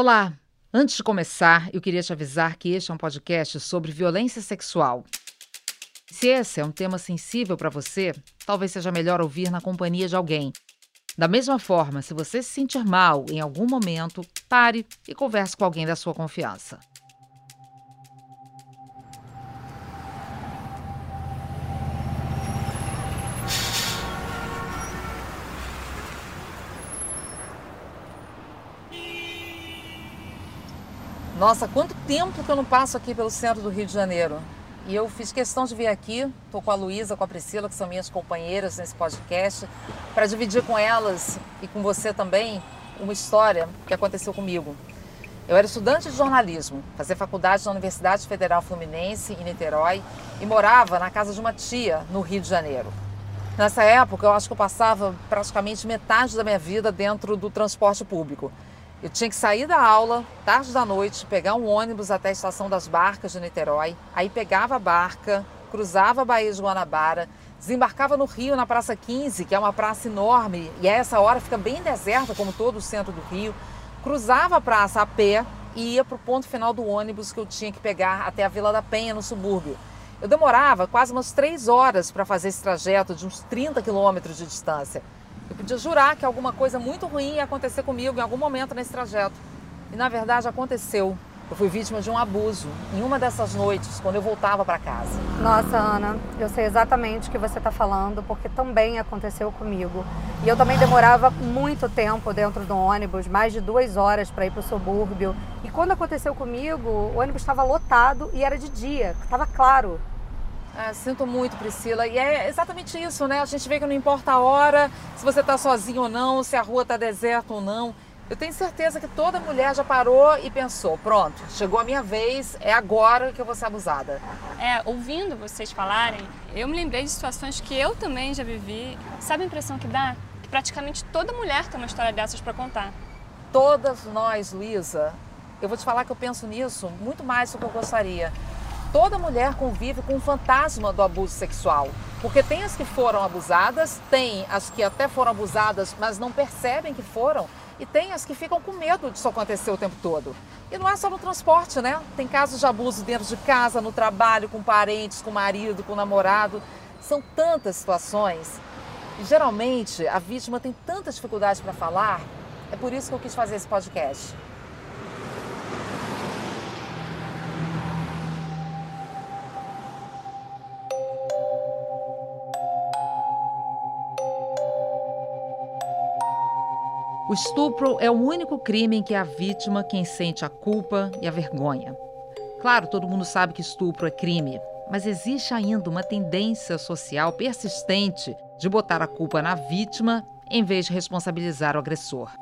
Olá! Antes de começar, eu queria te avisar que este é um podcast sobre violência sexual. Se esse é um tema sensível para você, talvez seja melhor ouvir na companhia de alguém. Da mesma forma, se você se sentir mal em algum momento, pare e converse com alguém da sua confiança. Nossa, quanto tempo que eu não passo aqui pelo centro do Rio de Janeiro. E eu fiz questão de vir aqui, estou com a Luísa, com a Priscila, que são minhas companheiras nesse podcast, para dividir com elas e com você também uma história que aconteceu comigo. Eu era estudante de jornalismo, fazia faculdade na Universidade Federal Fluminense, em Niterói, e morava na casa de uma tia, no Rio de Janeiro. Nessa época, eu acho que eu passava praticamente metade da minha vida dentro do transporte público. Eu tinha que sair da aula, tarde da noite, pegar um ônibus até a estação das barcas de Niterói, aí pegava a barca, cruzava a Baía de Guanabara, desembarcava no Rio, na Praça 15, que é uma praça enorme, e a essa hora fica bem deserta, como todo o centro do Rio, cruzava a praça a pé e ia para o ponto final do ônibus que eu tinha que pegar até a Vila da Penha, no subúrbio. Eu demorava quase umas três horas para fazer esse trajeto de uns 30 quilômetros de distância. Eu podia jurar que alguma coisa muito ruim ia acontecer comigo em algum momento nesse trajeto. E na verdade aconteceu. Eu fui vítima de um abuso em uma dessas noites, quando eu voltava para casa. Nossa, Ana, eu sei exatamente o que você está falando, porque também aconteceu comigo. E eu também demorava muito tempo dentro do ônibus, mais de duas horas para ir para o subúrbio. E quando aconteceu comigo, o ônibus estava lotado e era de dia, estava claro. Ah, sinto muito, Priscila. E é exatamente isso, né? A gente vê que não importa a hora, se você está sozinho ou não, se a rua está deserta ou não. Eu tenho certeza que toda mulher já parou e pensou: pronto, chegou a minha vez, é agora que eu vou ser abusada. É, ouvindo vocês falarem, eu me lembrei de situações que eu também já vivi. Sabe a impressão que dá? Que praticamente toda mulher tem uma história dessas para contar. Todas nós, Luísa. Eu vou te falar que eu penso nisso muito mais do que eu gostaria toda mulher convive com o fantasma do abuso sexual. Porque tem as que foram abusadas, tem as que até foram abusadas, mas não percebem que foram, e tem as que ficam com medo disso acontecer o tempo todo. E não é só no transporte, né? Tem casos de abuso dentro de casa, no trabalho, com parentes, com marido, com namorado. São tantas situações. E geralmente a vítima tem tanta dificuldade para falar, é por isso que eu quis fazer esse podcast. O estupro é o único crime em que a vítima quem sente a culpa e a vergonha. Claro, todo mundo sabe que estupro é crime, mas existe ainda uma tendência social persistente de botar a culpa na vítima em vez de responsabilizar o agressor.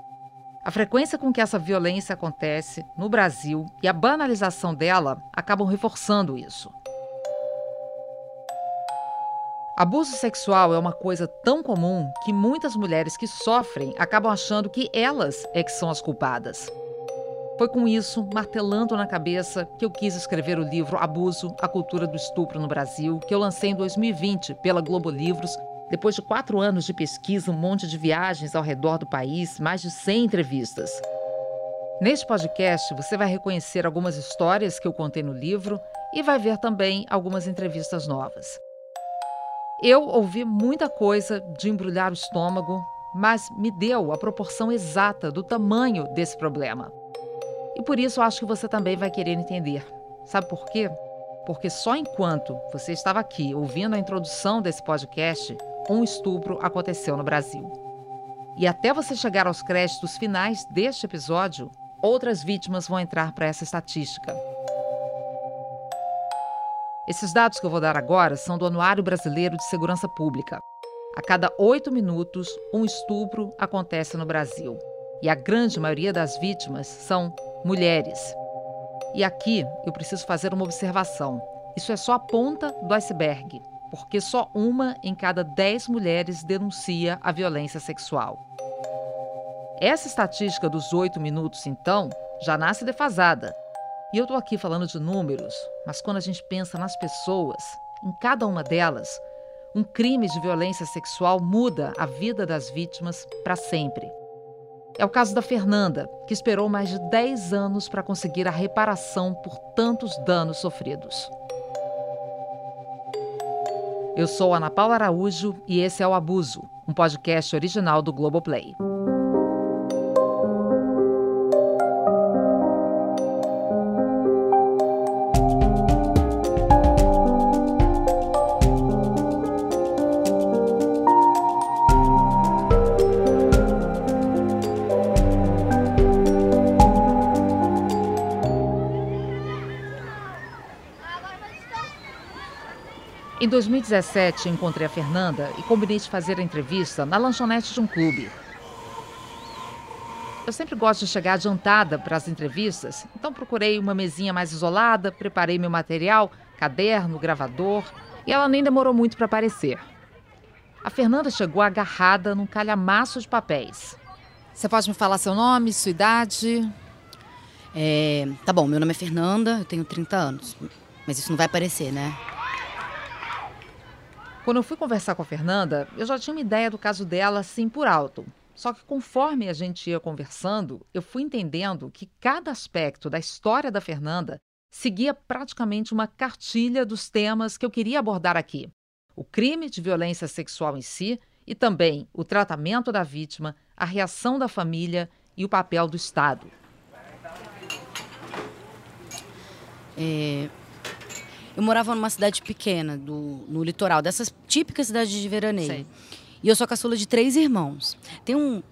A frequência com que essa violência acontece no Brasil e a banalização dela acabam reforçando isso. Abuso sexual é uma coisa tão comum que muitas mulheres que sofrem acabam achando que elas é que são as culpadas. Foi com isso, martelando na cabeça, que eu quis escrever o livro Abuso, a Cultura do Estupro no Brasil, que eu lancei em 2020 pela Globo Livros, depois de quatro anos de pesquisa, um monte de viagens ao redor do país, mais de 100 entrevistas. Neste podcast, você vai reconhecer algumas histórias que eu contei no livro e vai ver também algumas entrevistas novas. Eu ouvi muita coisa de embrulhar o estômago, mas me deu a proporção exata do tamanho desse problema. E por isso acho que você também vai querer entender. Sabe por quê? Porque só enquanto você estava aqui ouvindo a introdução desse podcast, um estupro aconteceu no Brasil. E até você chegar aos créditos finais deste episódio, outras vítimas vão entrar para essa estatística. Esses dados que eu vou dar agora são do Anuário Brasileiro de Segurança Pública. A cada oito minutos, um estupro acontece no Brasil. E a grande maioria das vítimas são mulheres. E aqui eu preciso fazer uma observação. Isso é só a ponta do iceberg, porque só uma em cada dez mulheres denuncia a violência sexual. Essa estatística dos oito minutos, então, já nasce defasada e eu estou aqui falando de números, mas quando a gente pensa nas pessoas, em cada uma delas, um crime de violência sexual muda a vida das vítimas para sempre. é o caso da Fernanda, que esperou mais de 10 anos para conseguir a reparação por tantos danos sofridos. Eu sou Ana Paula Araújo e esse é o Abuso, um podcast original do Globoplay. Em 2017, encontrei a Fernanda e combinei de fazer a entrevista na lanchonete de um clube. Eu sempre gosto de chegar adiantada para as entrevistas, então procurei uma mesinha mais isolada, preparei meu material, caderno, gravador, e ela nem demorou muito para aparecer. A Fernanda chegou agarrada num calhamaço de papéis. Você pode me falar seu nome, sua idade? É, tá bom, meu nome é Fernanda, eu tenho 30 anos. Mas isso não vai aparecer, né? Quando eu fui conversar com a Fernanda, eu já tinha uma ideia do caso dela assim por alto. Só que conforme a gente ia conversando, eu fui entendendo que cada aspecto da história da Fernanda seguia praticamente uma cartilha dos temas que eu queria abordar aqui: o crime de violência sexual em si e também o tratamento da vítima, a reação da família e o papel do Estado. É, eu morava numa cidade pequena, do, no litoral, dessas típicas cidades de veraneio. Sei. E eu sou caçula de três irmãos. Tem um,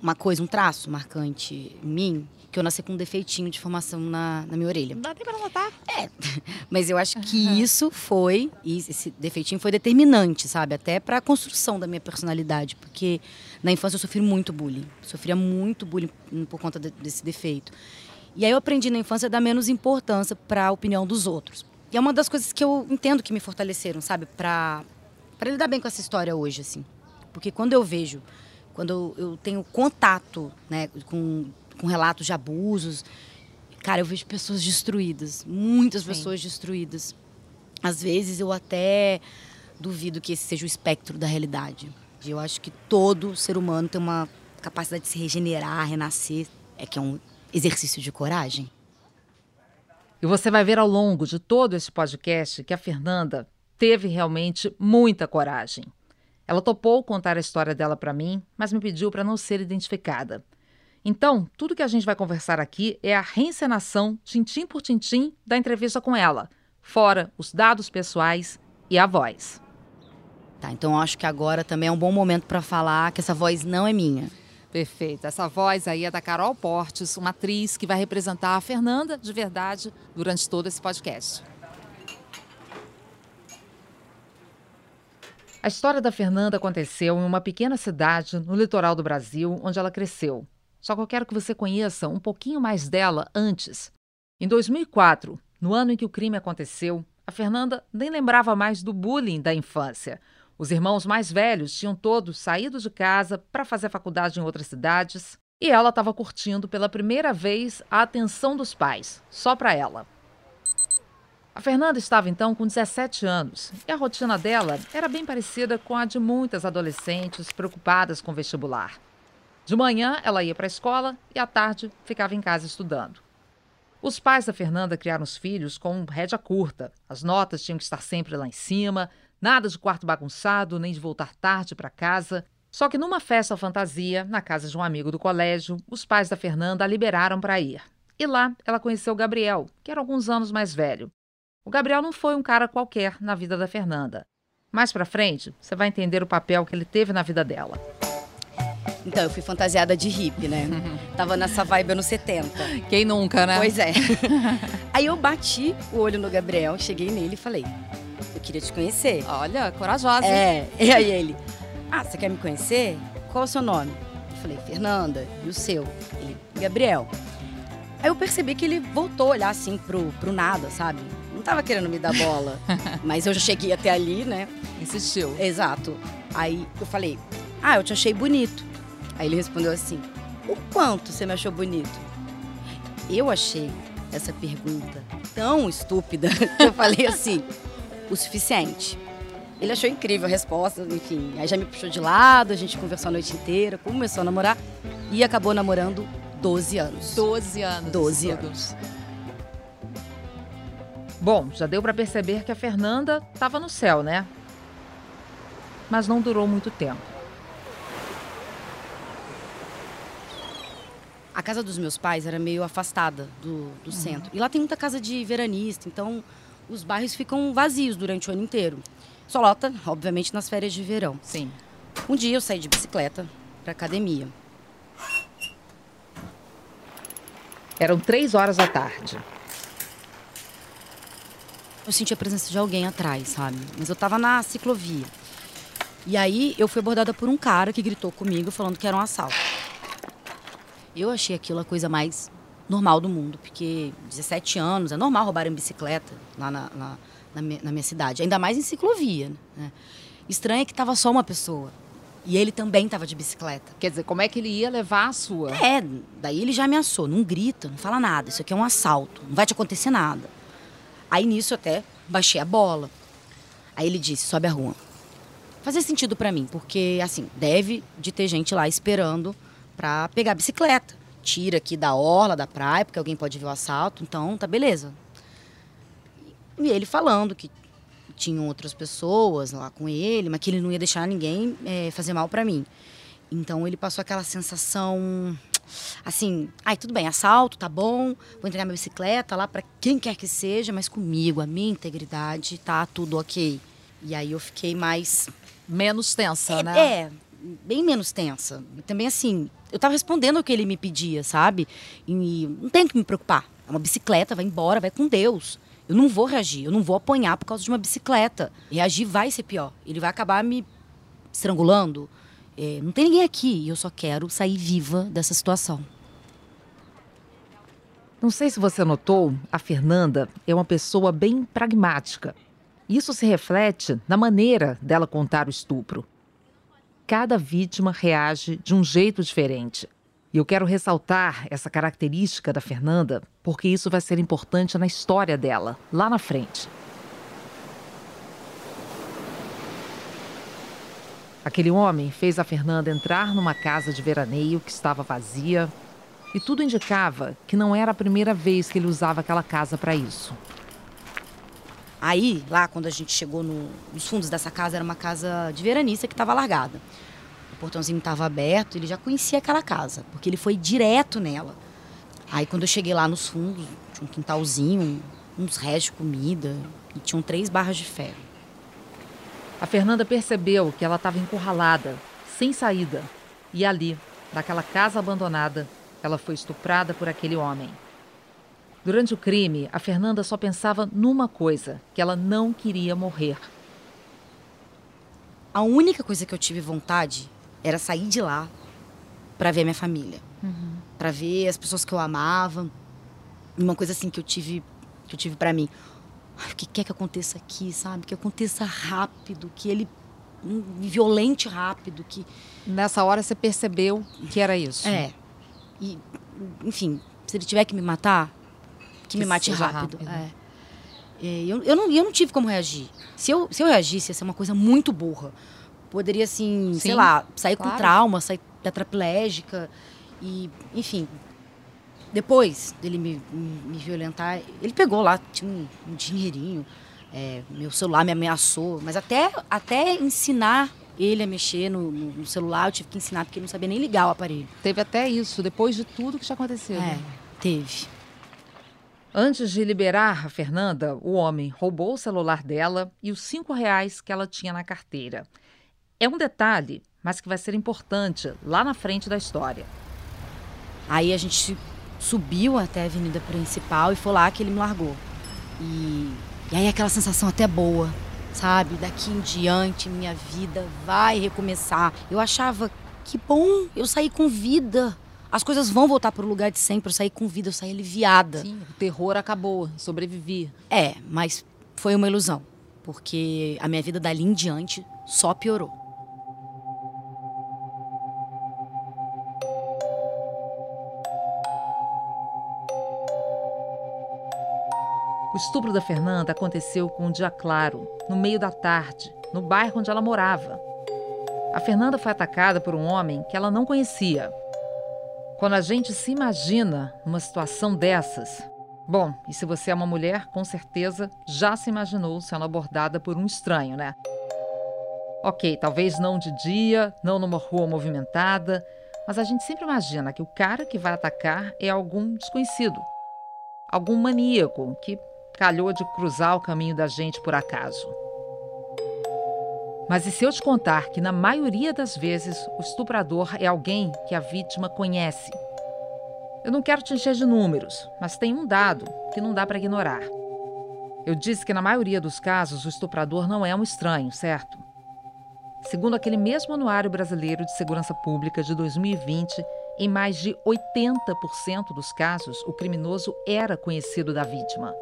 uma coisa, um traço marcante em mim, que eu nasci com um defeitinho de formação na, na minha orelha. Não dá nem pra notar. É, mas eu acho que uhum. isso foi, esse defeitinho foi determinante, sabe? Até para a construção da minha personalidade, porque na infância eu sofri muito bullying. Sofria muito bullying por conta de, desse defeito. E aí eu aprendi na infância a dar menos importância para a opinião dos outros. E é uma das coisas que eu entendo que me fortaleceram, sabe? Pra, pra lidar bem com essa história hoje, assim. Porque quando eu vejo, quando eu, eu tenho contato né, com, com relatos de abusos, cara, eu vejo pessoas destruídas. Muitas Sim. pessoas destruídas. Às vezes eu até duvido que esse seja o espectro da realidade. Eu acho que todo ser humano tem uma capacidade de se regenerar, renascer. É que é um exercício de coragem. E você vai ver ao longo de todo esse podcast que a Fernanda teve realmente muita coragem. Ela topou contar a história dela para mim, mas me pediu para não ser identificada. Então, tudo que a gente vai conversar aqui é a reencenação, tintim por tintim, da entrevista com ela, fora os dados pessoais e a voz. Tá, então acho que agora também é um bom momento para falar que essa voz não é minha. Perfeito. Essa voz aí é da Carol Portes, uma atriz que vai representar a Fernanda de verdade durante todo esse podcast. A história da Fernanda aconteceu em uma pequena cidade no litoral do Brasil, onde ela cresceu. Só que eu quero que você conheça um pouquinho mais dela antes. Em 2004, no ano em que o crime aconteceu, a Fernanda nem lembrava mais do bullying da infância. Os irmãos mais velhos tinham todos saído de casa para fazer faculdade em outras cidades e ela estava curtindo pela primeira vez a atenção dos pais, só para ela. A Fernanda estava então com 17 anos e a rotina dela era bem parecida com a de muitas adolescentes preocupadas com vestibular. De manhã ela ia para a escola e à tarde ficava em casa estudando. Os pais da Fernanda criaram os filhos com rédea curta. As notas tinham que estar sempre lá em cima, Nada de quarto bagunçado, nem de voltar tarde para casa. Só que numa festa fantasia, na casa de um amigo do colégio, os pais da Fernanda a liberaram para ir. E lá ela conheceu o Gabriel, que era alguns anos mais velho. O Gabriel não foi um cara qualquer na vida da Fernanda. Mais para frente, você vai entender o papel que ele teve na vida dela. Então, eu fui fantasiada de hippie, né? Tava nessa vibe anos 70. Quem nunca, né? Pois é. Aí eu bati o olho no Gabriel, cheguei nele e falei: eu queria te conhecer. Olha, corajosa. É, e aí ele, ah, você quer me conhecer? Qual é o seu nome? Eu falei, Fernanda. E o seu? Ele, Gabriel. Aí eu percebi que ele voltou a olhar assim pro, pro nada, sabe? Não tava querendo me dar bola. mas eu já cheguei até ali, né? Insistiu. Exato. Aí eu falei, ah, eu te achei bonito. Aí ele respondeu assim, o quanto você me achou bonito? Eu achei essa pergunta tão estúpida que eu falei assim, o suficiente. Ele achou incrível a resposta, enfim. Aí já me puxou de lado, a gente conversou a noite inteira, começou a namorar. e acabou namorando 12 anos. 12 anos. 12 anos. Bom, já deu para perceber que a Fernanda estava no céu, né? Mas não durou muito tempo. A casa dos meus pais era meio afastada do, do uhum. centro. E lá tem muita casa de veranista, então os bairros ficam vazios durante o ano inteiro. Só lota, obviamente, nas férias de verão. Sim. Um dia eu saí de bicicleta para academia. Eram três horas da tarde. Eu senti a presença de alguém atrás, sabe? Mas eu tava na ciclovia. E aí eu fui abordada por um cara que gritou comigo falando que era um assalto. Eu achei aquilo a coisa mais normal do mundo, porque 17 anos, é normal roubar em bicicleta lá na, na, na, minha, na minha, cidade, ainda mais em ciclovia. Né? Estranho é que tava só uma pessoa. E ele também estava de bicicleta. Quer dizer, como é que ele ia levar a sua? É, daí ele já ameaçou, não grita, não fala nada, isso aqui é um assalto, não vai te acontecer nada. Aí nisso eu até baixei a bola. Aí ele disse, sobe a rua. Fazia sentido para mim, porque assim, deve de ter gente lá esperando para pegar a bicicleta. Tira aqui da orla da praia, porque alguém pode ver o assalto, então tá beleza. E ele falando que tinham outras pessoas lá com ele, mas que ele não ia deixar ninguém é, fazer mal para mim. Então ele passou aquela sensação assim, ai, tudo bem, assalto, tá bom, vou entregar minha bicicleta lá para quem quer que seja, mas comigo, a minha integridade, tá tudo ok. E aí eu fiquei mais. Menos tensa, é, né? É, bem menos tensa. Também assim, eu tava respondendo o que ele me pedia, sabe? E não tem que me preocupar. É uma bicicleta, vai embora, vai com Deus. Eu não vou reagir, eu não vou apanhar por causa de uma bicicleta. Reagir vai ser pior. Ele vai acabar me estrangulando. É, não tem ninguém aqui e eu só quero sair viva dessa situação. Não sei se você notou, a Fernanda é uma pessoa bem pragmática. Isso se reflete na maneira dela contar o estupro. Cada vítima reage de um jeito diferente. E eu quero ressaltar essa característica da Fernanda, porque isso vai ser importante na história dela, lá na frente. Aquele homem fez a Fernanda entrar numa casa de veraneio que estava vazia, e tudo indicava que não era a primeira vez que ele usava aquela casa para isso. Aí, lá quando a gente chegou no, nos fundos dessa casa, era uma casa de veranista que estava largada portãozinho estava aberto, ele já conhecia aquela casa, porque ele foi direto nela. Aí quando eu cheguei lá nos fundos, tinha um quintalzinho, uns restos de comida e tinham três barras de ferro. A Fernanda percebeu que ela estava encurralada, sem saída. E ali, naquela casa abandonada, ela foi estuprada por aquele homem. Durante o crime, a Fernanda só pensava numa coisa: que ela não queria morrer. A única coisa que eu tive vontade era sair de lá para ver minha família, uhum. para ver as pessoas que eu amava. Uma coisa assim que eu tive, que eu tive para mim. Ai, o que quer que aconteça aqui, sabe? Que aconteça rápido, que ele violente rápido, que nessa hora você percebeu que era isso. É. E enfim, se ele tiver que me matar, que, que me mate rápido. rápido. É. É, eu, eu, não, eu não tive como reagir. Se eu, se eu reagisse, ia ser uma coisa muito burra poderia, assim, Sim, sei lá, sair claro. com trauma, sair tetraplégica. E, enfim. Depois dele me, me violentar, ele pegou lá, tinha um, um dinheirinho. É, meu celular me ameaçou. Mas até, até ensinar ele a mexer no, no, celular, eu tive que ensinar porque ele não sabia nem ligar o aparelho. Teve até isso, depois de tudo que já aconteceu. É, né? teve. Antes de liberar a Fernanda, o homem roubou o celular dela e os cinco reais que ela tinha na carteira. É um detalhe, mas que vai ser importante lá na frente da história. Aí a gente subiu até a avenida principal e foi lá que ele me largou. E, e aí aquela sensação até boa, sabe? Daqui em diante minha vida vai recomeçar. Eu achava que bom, eu saí com vida. As coisas vão voltar para o lugar de sempre. Eu saí com vida, eu saí aliviada. Sim, o terror acabou, sobrevivi. É, mas foi uma ilusão, porque a minha vida dali em diante só piorou. O estupro da Fernanda aconteceu com um dia claro, no meio da tarde, no bairro onde ela morava. A Fernanda foi atacada por um homem que ela não conhecia. Quando a gente se imagina numa situação dessas, bom, e se você é uma mulher, com certeza já se imaginou sendo abordada por um estranho, né? Ok, talvez não de dia, não numa rua movimentada, mas a gente sempre imagina que o cara que vai atacar é algum desconhecido, algum maníaco que calhou de cruzar o caminho da gente por acaso. Mas e se eu te contar que, na maioria das vezes, o estuprador é alguém que a vítima conhece? Eu não quero te encher de números, mas tem um dado que não dá para ignorar. Eu disse que, na maioria dos casos, o estuprador não é um estranho, certo? Segundo aquele mesmo Anuário Brasileiro de Segurança Pública de 2020, em mais de 80% dos casos, o criminoso era conhecido da vítima.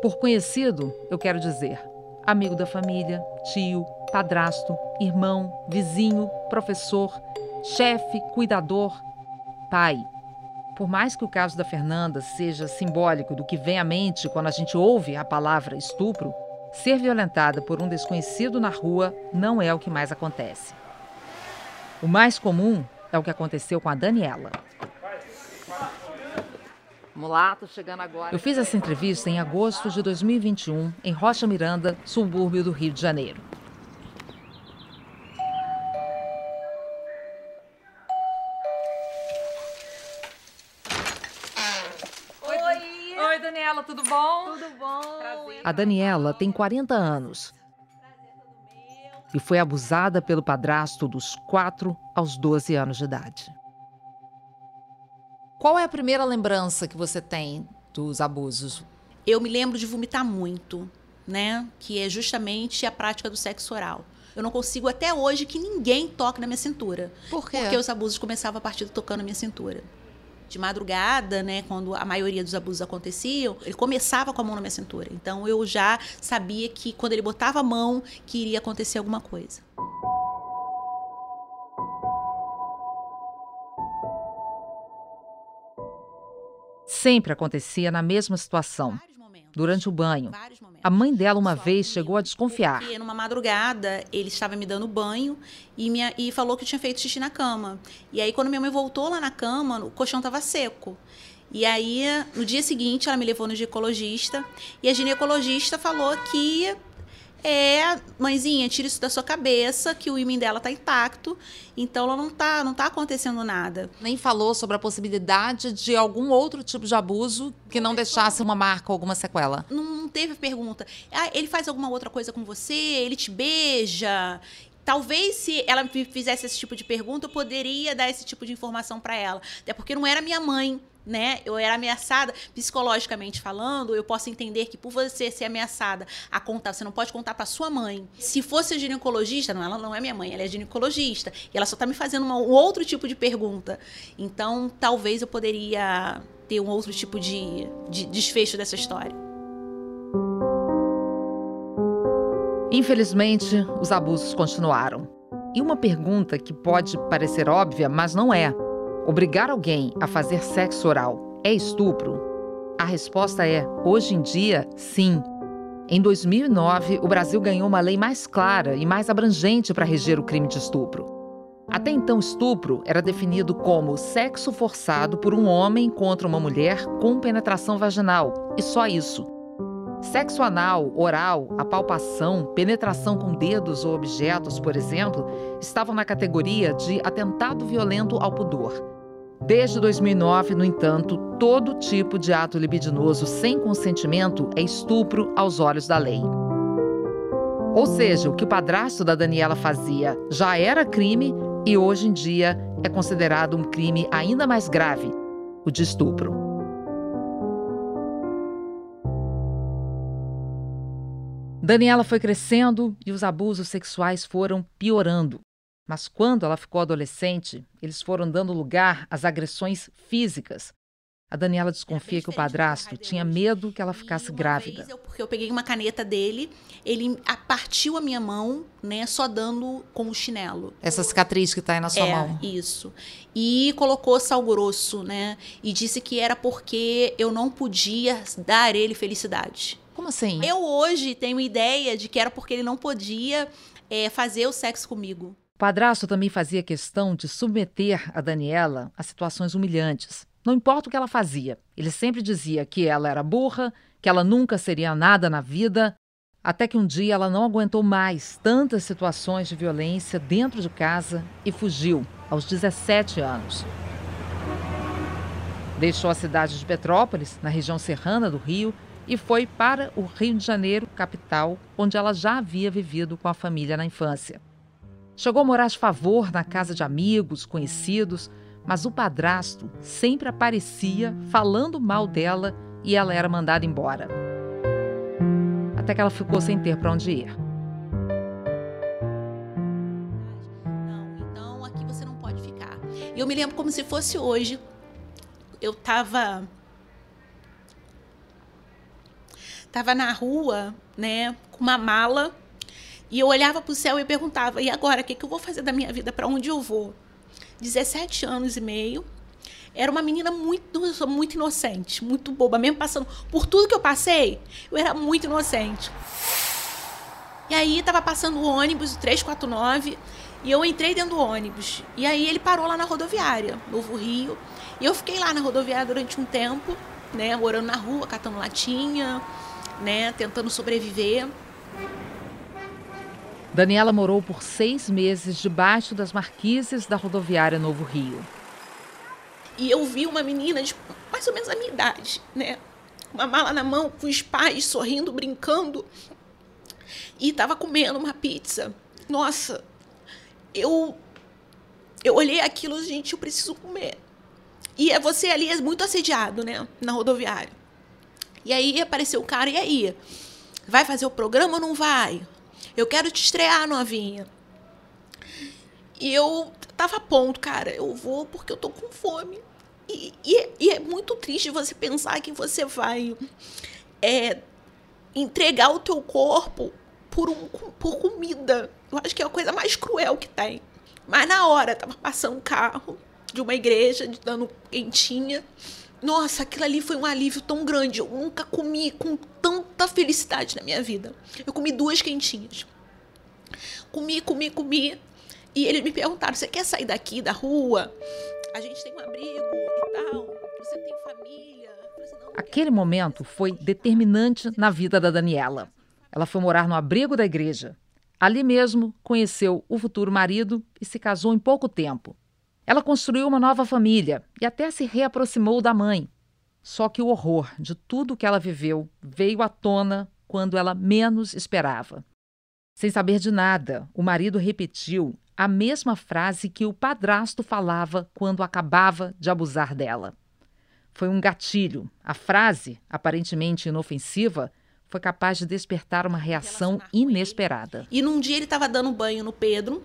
Por conhecido, eu quero dizer amigo da família, tio, padrasto, irmão, vizinho, professor, chefe, cuidador, pai. Por mais que o caso da Fernanda seja simbólico do que vem à mente quando a gente ouve a palavra estupro, ser violentada por um desconhecido na rua não é o que mais acontece. O mais comum é o que aconteceu com a Daniela. Mulato chegando agora. Eu fiz essa entrevista em agosto de 2021, em Rocha Miranda, subúrbio do Rio de Janeiro. Oi! Oi, Daniela, tudo bom? Tudo bom? Prazer. A Daniela tem 40 anos e foi abusada pelo padrasto dos 4 aos 12 anos de idade. Qual é a primeira lembrança que você tem dos abusos? Eu me lembro de vomitar muito, né? Que é justamente a prática do sexo oral. Eu não consigo até hoje que ninguém toque na minha cintura. Por quê? Porque os abusos começavam a partir do tocando na minha cintura. De madrugada, né, quando a maioria dos abusos aconteciam, ele começava com a mão na minha cintura. Então eu já sabia que quando ele botava a mão, que iria acontecer alguma coisa. Sempre acontecia na mesma situação. Durante o banho. A mãe dela uma vez chegou a desconfiar. Porque numa madrugada, ele estava me dando banho e, minha, e falou que tinha feito xixi na cama. E aí, quando minha mãe voltou lá na cama, o colchão estava seco. E aí, no dia seguinte, ela me levou no ginecologista e a ginecologista falou que é, mãezinha, tira isso da sua cabeça, que o ímã dela tá intacto, então ela não tá, não tá acontecendo nada. Nem falou sobre a possibilidade de algum outro tipo de abuso que não deixasse uma marca ou alguma sequela. Não, não teve pergunta. Ah, ele faz alguma outra coisa com você? Ele te beija? Talvez se ela me fizesse esse tipo de pergunta, eu poderia dar esse tipo de informação para ela. Até porque não era minha mãe, né? Eu era ameaçada psicologicamente falando, eu posso entender que por você ser ameaçada a contar, você não pode contar para sua mãe. Se fosse ginecologista, não, ela não é minha mãe, ela é ginecologista, e ela só tá me fazendo uma, um outro tipo de pergunta. Então, talvez eu poderia ter um outro tipo de, de desfecho dessa história. Infelizmente, os abusos continuaram. E uma pergunta que pode parecer óbvia, mas não é: obrigar alguém a fazer sexo oral é estupro? A resposta é: hoje em dia, sim. Em 2009, o Brasil ganhou uma lei mais clara e mais abrangente para reger o crime de estupro. Até então, estupro era definido como sexo forçado por um homem contra uma mulher com penetração vaginal, e só isso. Sexo anal, oral, apalpação, penetração com dedos ou objetos, por exemplo, estavam na categoria de atentado violento ao pudor. Desde 2009, no entanto, todo tipo de ato libidinoso sem consentimento é estupro aos olhos da lei. Ou seja, o que o padrasto da Daniela fazia já era crime e hoje em dia é considerado um crime ainda mais grave, o de estupro. Daniela foi crescendo e os abusos sexuais foram piorando. Mas quando ela ficou adolescente, eles foram dando lugar às agressões físicas. A Daniela desconfia que o padrasto tinha medo que ela ficasse grávida. Eu, porque eu peguei uma caneta dele, ele partiu a minha mão, né, só dando com o chinelo. Essa cicatriz que está aí na sua é, mão. Isso. E colocou sal grosso, né? E disse que era porque eu não podia dar ele felicidade. Como assim? Eu hoje tenho ideia de que era porque ele não podia é, fazer o sexo comigo. Padrasto também fazia questão de submeter a Daniela a situações humilhantes. Não importa o que ela fazia, ele sempre dizia que ela era burra, que ela nunca seria nada na vida, até que um dia ela não aguentou mais tantas situações de violência dentro de casa e fugiu aos 17 anos. Deixou a cidade de Petrópolis, na região serrana do Rio, e foi para o Rio de Janeiro, capital, onde ela já havia vivido com a família na infância. Chegou a morar de favor na casa de amigos, conhecidos, mas o padrasto sempre aparecia falando mal dela e ela era mandada embora. Até que ela ficou sem ter para onde ir. Não, então aqui você não pode ficar. Eu me lembro como se fosse hoje, eu tava tava na rua, né, com uma mala, e eu olhava para o céu e perguntava: "E agora, o que que eu vou fazer da minha vida? Para onde eu vou?" 17 anos e meio. Era uma menina muito, muito inocente, muito boba, mesmo passando por tudo que eu passei, eu era muito inocente. E aí tava passando o ônibus, o 349, e eu entrei dentro do ônibus. E aí ele parou lá na rodoviária, Novo Rio. E eu fiquei lá na rodoviária durante um tempo, né, morando na rua, catando latinha, né, tentando sobreviver. Daniela morou por seis meses debaixo das marquises da rodoviária Novo Rio. E eu vi uma menina de mais ou menos a minha idade, né? Uma mala na mão, com os pais sorrindo, brincando. E estava comendo uma pizza. Nossa, eu eu olhei aquilo, gente, eu preciso comer. E é você ali é muito assediado, né, na rodoviária. E aí apareceu o cara, e aí? Vai fazer o programa ou não vai? Eu quero te estrear, novinha. E eu tava a ponto, cara, eu vou porque eu tô com fome. E, e, e é muito triste você pensar que você vai é, entregar o teu corpo por, um, por comida. Eu acho que é a coisa mais cruel que tem. Mas na hora, tava passando um carro de uma igreja, dando quentinha. Nossa, aquilo ali foi um alívio tão grande. Eu nunca comi com tanta felicidade na minha vida. Eu comi duas quentinhas. Comi, comi, comi. E eles me perguntaram: você quer sair daqui da rua? A gente tem um abrigo e tal. Você tem família? Assim, Aquele momento foi determinante na vida da Daniela. Ela foi morar no abrigo da igreja. Ali mesmo conheceu o futuro marido e se casou em pouco tempo. Ela construiu uma nova família e até se reaproximou da mãe. Só que o horror de tudo que ela viveu veio à tona quando ela menos esperava. Sem saber de nada, o marido repetiu a mesma frase que o padrasto falava quando acabava de abusar dela. Foi um gatilho. A frase, aparentemente inofensiva, foi capaz de despertar uma reação inesperada. E num dia ele estava dando banho no Pedro,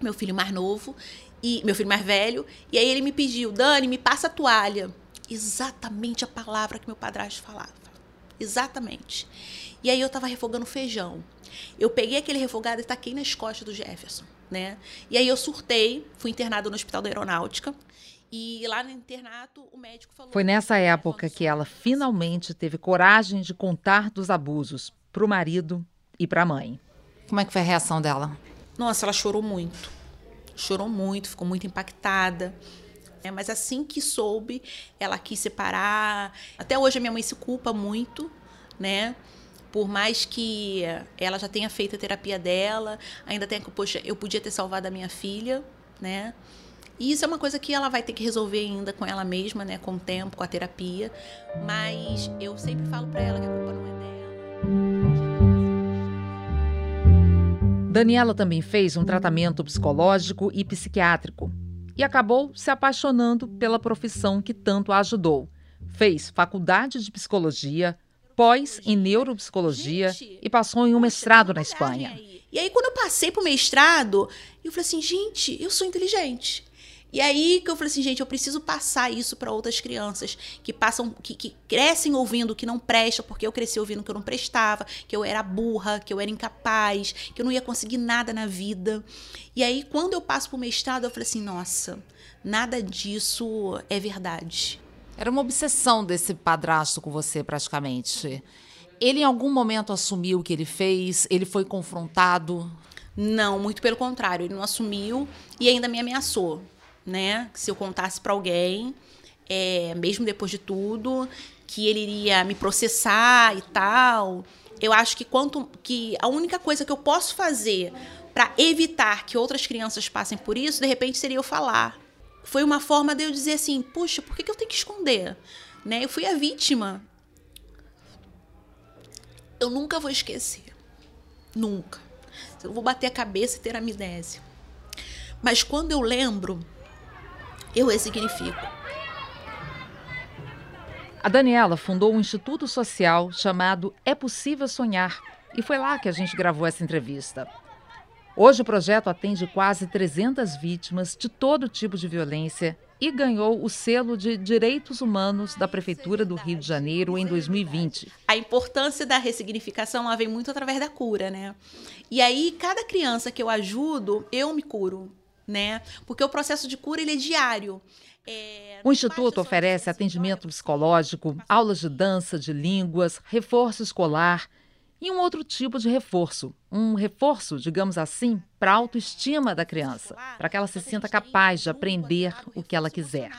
meu filho mais novo, e meu filho mais velho, e aí ele me pediu, Dani, me passa a toalha. Exatamente a palavra que meu padrasto falava. Exatamente. E aí eu tava refogando feijão. Eu peguei aquele refogado e taquei nas costas do Jefferson, né? E aí eu surtei, fui internado no Hospital da Aeronáutica. E lá no internato, o médico falou. Foi nessa época que ela finalmente teve coragem de contar dos abusos para o marido e para a mãe. Como é que foi a reação dela? Nossa, ela chorou muito chorou muito, ficou muito impactada. É, mas assim que soube, ela quis separar. Até hoje a minha mãe se culpa muito, né? Por mais que ela já tenha feito a terapia dela, ainda tem que, poxa, eu podia ter salvado a minha filha, né? E isso é uma coisa que ela vai ter que resolver ainda com ela mesma, né? Com o tempo, com a terapia. Mas eu sempre falo para ela que a culpa não é dela. Daniela também fez um tratamento psicológico e psiquiátrico e acabou se apaixonando pela profissão que tanto a ajudou. Fez faculdade de psicologia, pós em neuropsicologia gente, e passou em um mestrado na Espanha. E aí, quando eu passei para o mestrado, eu falei assim: gente, eu sou inteligente. E aí que eu falei assim, gente, eu preciso passar isso para outras crianças que passam, que, que crescem ouvindo que não presta, porque eu cresci ouvindo que eu não prestava, que eu era burra, que eu era incapaz, que eu não ia conseguir nada na vida. E aí, quando eu passo pro mestrado, eu falei assim, nossa, nada disso é verdade. Era uma obsessão desse padrasto com você, praticamente. Ele em algum momento assumiu o que ele fez? Ele foi confrontado? Não, muito pelo contrário, ele não assumiu e ainda me ameaçou, né? Se eu contasse para alguém, é, mesmo depois de tudo, que ele iria me processar e tal. Eu acho que quanto que a única coisa que eu posso fazer para evitar que outras crianças passem por isso, de repente seria eu falar. Foi uma forma de eu dizer assim, puxa, por que, que eu tenho que esconder? Né? Eu fui a vítima. Eu nunca vou esquecer. Nunca. Eu vou bater a cabeça e ter amnésia. Mas quando eu lembro, eu ressignifico. A Daniela fundou um instituto social chamado É Possível Sonhar e foi lá que a gente gravou essa entrevista. Hoje o projeto atende quase 300 vítimas de todo tipo de violência e ganhou o selo de Direitos Humanos da Prefeitura do Rio de Janeiro em 2020. A importância da ressignificação ela vem muito através da cura, né? E aí, cada criança que eu ajudo, eu me curo, né? Porque o processo de cura ele é diário. É, o Instituto oferece atendimento psicológico, aulas de dança, de línguas, reforço escolar e um outro tipo de reforço, um reforço, digamos assim, para a autoestima da criança, para que ela se sinta capaz de aprender o que ela quiser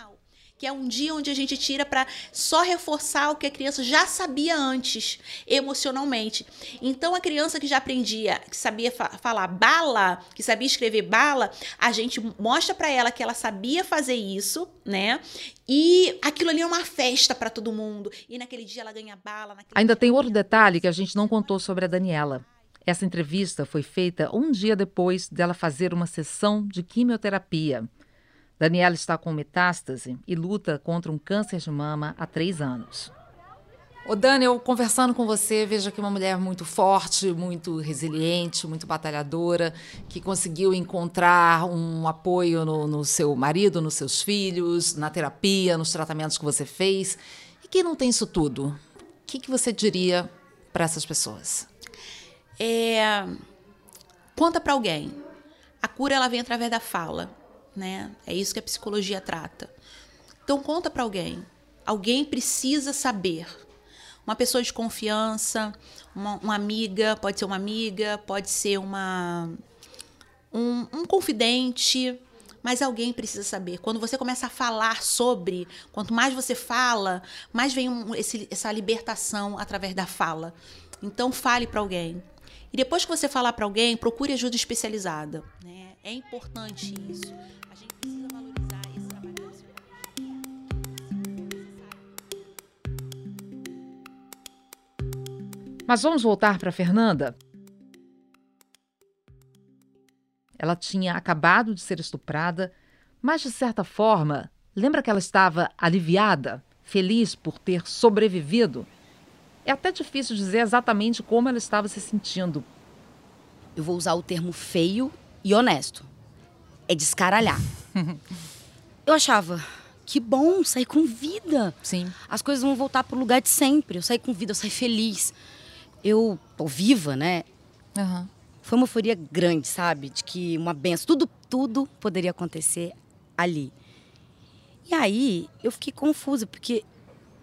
que é um dia onde a gente tira para só reforçar o que a criança já sabia antes, emocionalmente. Então a criança que já aprendia, que sabia fa falar bala, que sabia escrever bala, a gente mostra para ela que ela sabia fazer isso, né? E aquilo ali é uma festa para todo mundo. E naquele dia ela ganha bala. Ainda tem outro detalhe que a gente não contou sobre a Daniela. Essa entrevista foi feita um dia depois dela fazer uma sessão de quimioterapia. Daniela está com metástase e luta contra um câncer de mama há três anos. Ô Dani, eu conversando com você, vejo aqui uma mulher muito forte, muito resiliente, muito batalhadora, que conseguiu encontrar um apoio no, no seu marido, nos seus filhos, na terapia, nos tratamentos que você fez. E quem não tem isso tudo, o que, que você diria para essas pessoas? É... Conta para alguém. A cura ela vem através da fala né? É isso que a psicologia trata. Então conta para alguém. Alguém precisa saber. Uma pessoa de confiança, uma, uma amiga, pode ser uma amiga, pode ser uma um, um confidente, mas alguém precisa saber. Quando você começa a falar sobre, quanto mais você fala, mais vem um, esse, essa libertação através da fala. Então fale para alguém. E depois que você falar para alguém, procure ajuda especializada. Né? É importante isso. Mas vamos voltar para Fernanda? Ela tinha acabado de ser estuprada, mas de certa forma, lembra que ela estava aliviada, feliz por ter sobrevivido? É até difícil dizer exatamente como ela estava se sentindo. Eu vou usar o termo feio e honesto. É descaralhar. Eu achava, que bom, sair com vida. Sim. As coisas vão voltar para o lugar de sempre. Eu saí com vida, eu saí feliz eu tô viva, né? Uhum. Foi uma euforia grande, sabe? De que uma benção, tudo, tudo poderia acontecer ali. E aí eu fiquei confusa, porque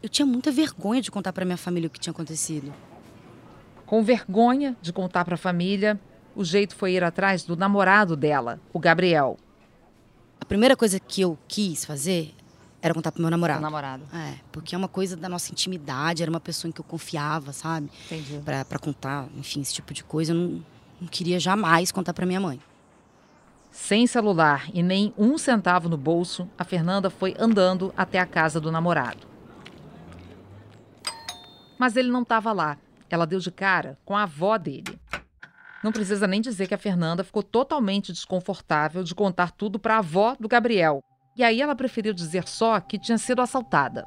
eu tinha muita vergonha de contar para minha família o que tinha acontecido. Com vergonha de contar para a família, o jeito foi ir atrás do namorado dela, o Gabriel. A primeira coisa que eu quis fazer era contar pro meu namorado. O namorado. É, porque é uma coisa da nossa intimidade, era uma pessoa em que eu confiava, sabe? Entendi. Pra, pra contar, enfim, esse tipo de coisa. Eu não, não queria jamais contar pra minha mãe. Sem celular e nem um centavo no bolso, a Fernanda foi andando até a casa do namorado. Mas ele não estava lá. Ela deu de cara com a avó dele. Não precisa nem dizer que a Fernanda ficou totalmente desconfortável de contar tudo para a avó do Gabriel, e aí ela preferiu dizer só que tinha sido assaltada.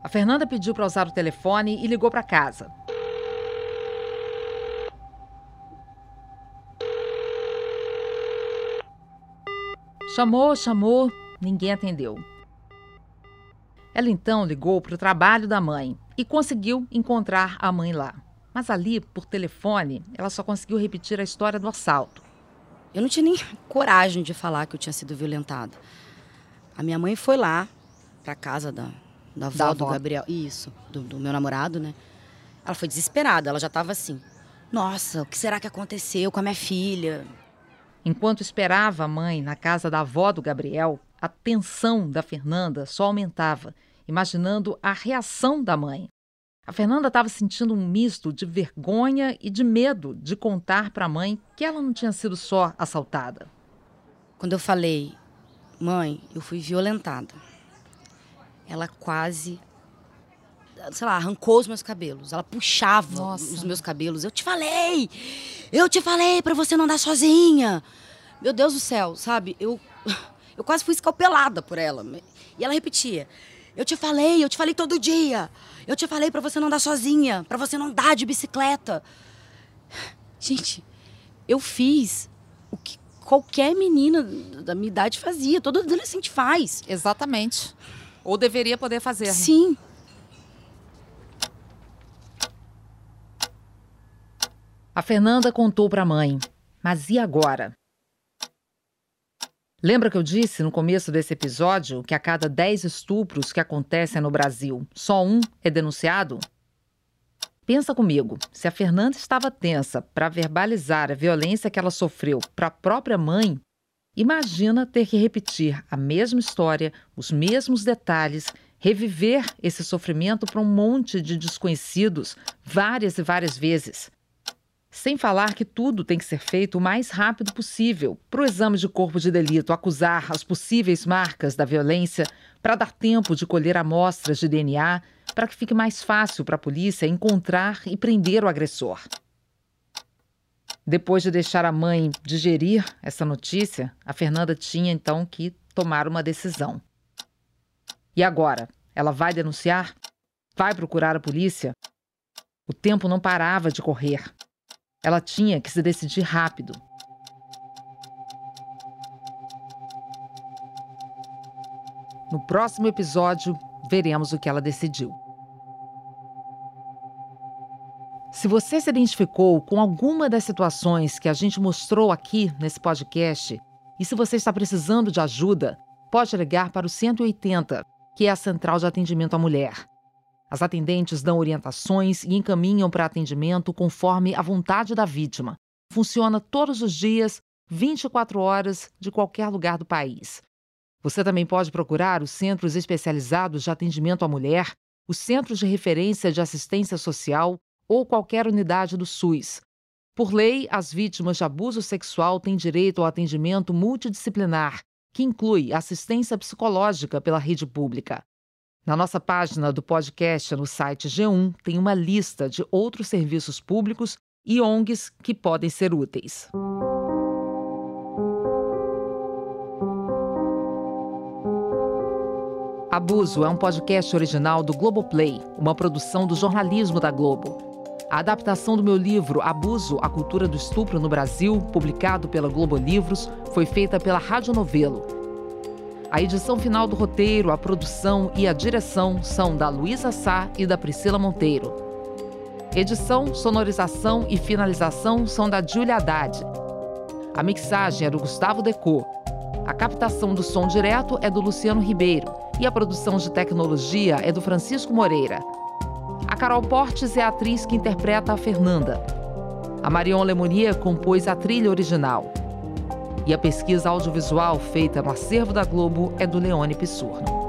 A Fernanda pediu para usar o telefone e ligou para casa. Chamou, chamou, ninguém atendeu. Ela então ligou para o trabalho da mãe e conseguiu encontrar a mãe lá. Mas ali, por telefone, ela só conseguiu repetir a história do assalto. Eu não tinha nem coragem de falar que eu tinha sido violentada. A minha mãe foi lá pra casa da, da avó da do avó. Gabriel. Isso, do, do, meu namorado, né? Ela foi desesperada, ela já tava assim. Nossa, o que será que aconteceu com a minha filha? Enquanto esperava a mãe na casa da avó do Gabriel, a tensão da Fernanda só aumentava, imaginando a reação da mãe. A Fernanda estava sentindo um misto de vergonha e de medo de contar para a mãe que ela não tinha sido só assaltada. Quando eu falei, mãe, eu fui violentada, ela quase, sei lá, arrancou os meus cabelos. Ela puxava Nossa. os meus cabelos. Eu te falei! Eu te falei para você não andar sozinha! Meu Deus do céu, sabe? Eu, eu quase fui escalpelada por ela. E ela repetia: Eu te falei, eu te falei todo dia. Eu te falei para você não andar sozinha, para você não andar de bicicleta. Gente, eu fiz o que qualquer menina da minha idade fazia, todo adolescente faz. Exatamente. Ou deveria poder fazer. né? Sim. A Fernanda contou para a mãe. Mas e agora? Lembra que eu disse no começo desse episódio que a cada 10 estupros que acontecem no Brasil, só um é denunciado? Pensa comigo, se a Fernanda estava tensa para verbalizar a violência que ela sofreu para a própria mãe, imagina ter que repetir a mesma história, os mesmos detalhes, reviver esse sofrimento para um monte de desconhecidos várias e várias vezes. Sem falar que tudo tem que ser feito o mais rápido possível para o exame de corpo de delito acusar as possíveis marcas da violência, para dar tempo de colher amostras de DNA, para que fique mais fácil para a polícia encontrar e prender o agressor. Depois de deixar a mãe digerir essa notícia, a Fernanda tinha então que tomar uma decisão. E agora? Ela vai denunciar? Vai procurar a polícia? O tempo não parava de correr. Ela tinha que se decidir rápido. No próximo episódio, veremos o que ela decidiu. Se você se identificou com alguma das situações que a gente mostrou aqui nesse podcast, e se você está precisando de ajuda, pode ligar para o 180, que é a central de atendimento à mulher. As atendentes dão orientações e encaminham para atendimento conforme a vontade da vítima. Funciona todos os dias, 24 horas, de qualquer lugar do país. Você também pode procurar os centros especializados de atendimento à mulher, os centros de referência de assistência social ou qualquer unidade do SUS. Por lei, as vítimas de abuso sexual têm direito ao atendimento multidisciplinar, que inclui assistência psicológica pela rede pública. Na nossa página do podcast no site G1 tem uma lista de outros serviços públicos e ONGs que podem ser úteis. Abuso é um podcast original do Globoplay, uma produção do jornalismo da Globo. A adaptação do meu livro Abuso, a cultura do estupro no Brasil, publicado pela Globo Livros, foi feita pela Rádio Novelo. A edição final do roteiro, a produção e a direção são da Luísa Sá e da Priscila Monteiro. Edição, sonorização e finalização são da Julia Haddad. A mixagem é do Gustavo Decô. A captação do som direto é do Luciano Ribeiro e a produção de tecnologia é do Francisco Moreira. A Carol Portes é a atriz que interpreta a Fernanda. A Marion Lemonnier compôs a trilha original. E a pesquisa audiovisual feita no acervo da Globo é do Leone Pissurno.